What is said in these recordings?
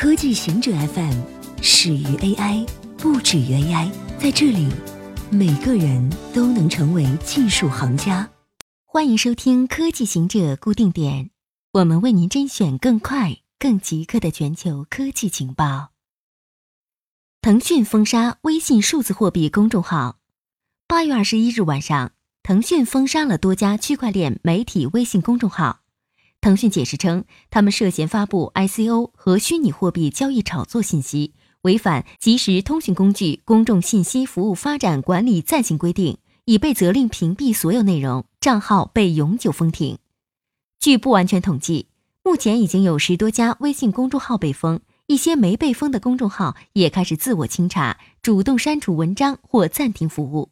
科技行者 FM 始于 AI，不止于 AI。在这里，每个人都能成为技术行家。欢迎收听科技行者固定点，我们为您甄选更快、更即刻的全球科技情报。腾讯封杀微信数字货币公众号。八月二十一日晚上，腾讯封杀了多家区块链媒体微信公众号。腾讯解释称，他们涉嫌发布 ICO 和虚拟货币交易炒作信息，违反即时通讯工具公众信息服务发展管理暂行规定，已被责令屏蔽所有内容，账号被永久封停。据不完全统计，目前已经有十多家微信公众号被封，一些没被封的公众号也开始自我清查，主动删除文章或暂停服务。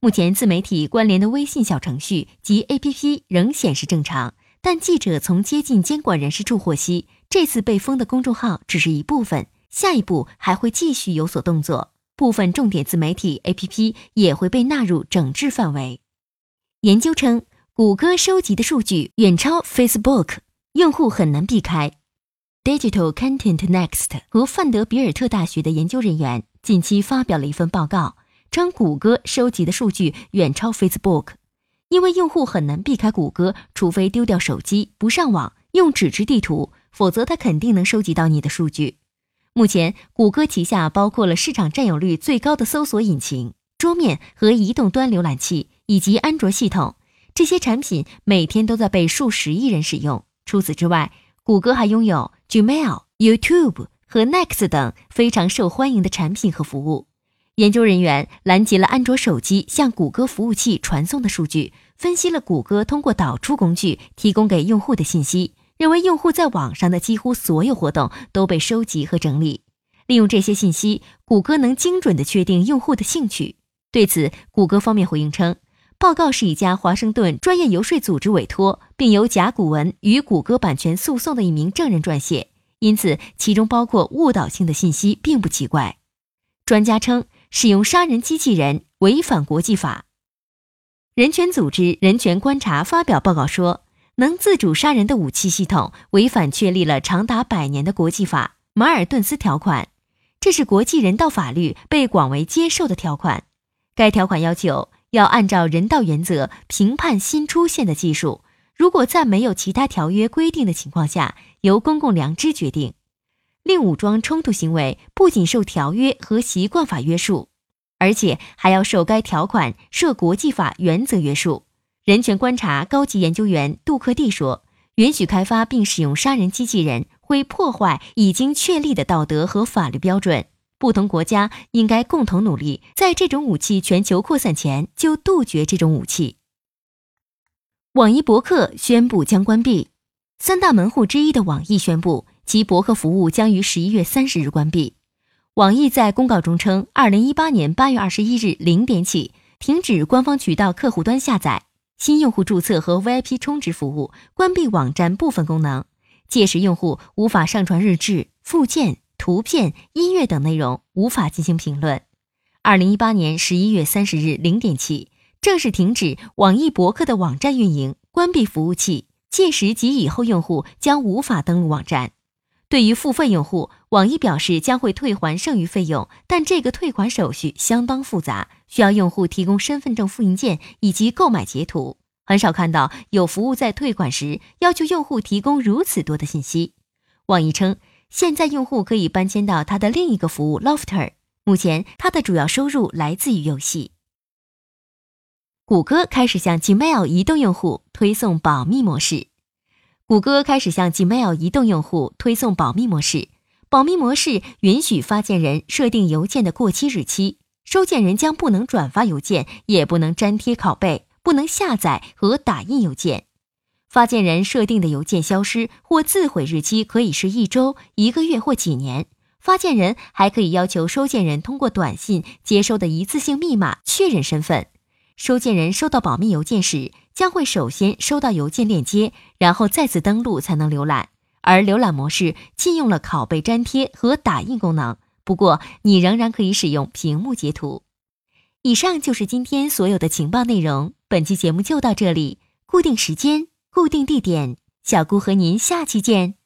目前，自媒体关联的微信小程序及 APP 仍显示正常。但记者从接近监管人士处获悉，这次被封的公众号只是一部分，下一步还会继续有所动作，部分重点自媒体 APP 也会被纳入整治范围。研究称，谷歌收集的数据远超 Facebook，用户很难避开。Digital Content Next 和范德比尔特大学的研究人员近期发表了一份报告，称谷歌收集的数据远超 Facebook。因为用户很难避开谷歌，除非丢掉手机不上网，用纸质地图，否则它肯定能收集到你的数据。目前，谷歌旗下包括了市场占有率最高的搜索引擎、桌面和移动端浏览器以及安卓系统，这些产品每天都在被数十亿人使用。除此之外，谷歌还拥有 Gmail、YouTube 和 Next 等非常受欢迎的产品和服务。研究人员拦截了安卓手机向谷歌服务器传送的数据，分析了谷歌通过导出工具提供给用户的信息，认为用户在网上的几乎所有活动都被收集和整理。利用这些信息，谷歌能精准地确定用户的兴趣。对此，谷歌方面回应称，报告是一家华盛顿专业游说组织委托，并由甲骨文与谷歌版权诉讼的一名证人撰写，因此其中包括误导性的信息并不奇怪。专家称。使用杀人机器人违反国际法。人权组织人权观察发表报告说，能自主杀人的武器系统违反确立了长达百年的国际法马尔顿斯条款，这是国际人道法律被广为接受的条款。该条款要求要按照人道原则评判新出现的技术，如果在没有其他条约规定的情况下，由公共良知决定。令武装冲突行为不仅受条约和习惯法约束，而且还要受该条款涉国际法原则约束。人权观察高级研究员杜克蒂说：“允许开发并使用杀人机器人会破坏已经确立的道德和法律标准。不同国家应该共同努力，在这种武器全球扩散前就杜绝这种武器。”网易博客宣布将关闭，三大门户之一的网易宣布。其博客服务将于十一月三十日关闭。网易在公告中称，二零一八年八月二十一日零点起停止官方渠道客户端下载、新用户注册和 VIP 充值服务，关闭网站部分功能。届时，用户无法上传日志、附件、图片、音乐等内容，无法进行评论。二零一八年十一月三十日零点起，正式停止网易博客的网站运营，关闭服务器。届时及以后，用户将无法登录网站。对于付费用户，网易表示将会退还剩余费用，但这个退款手续相当复杂，需要用户提供身份证复印件以及购买截图。很少看到有服务在退款时要求用户提供如此多的信息。网易称，现在用户可以搬迁到它的另一个服务 Lofter，目前它的主要收入来自于游戏。谷歌开始向 Gmail 移动用户推送保密模式。谷歌开始向 Gmail 移动用户推送保密模式。保密模式允许发件人设定邮件的过期日期，收件人将不能转发邮件，也不能粘贴拷贝，不能下载和打印邮件。发件人设定的邮件消失或自毁日期可以是一周、一个月或几年。发件人还可以要求收件人通过短信接收的一次性密码确认身份。收件人收到保密邮件时。将会首先收到邮件链接，然后再次登录才能浏览。而浏览模式禁用了拷贝粘贴和打印功能，不过你仍然可以使用屏幕截图。以上就是今天所有的情报内容，本期节目就到这里。固定时间，固定地点，小姑和您下期见。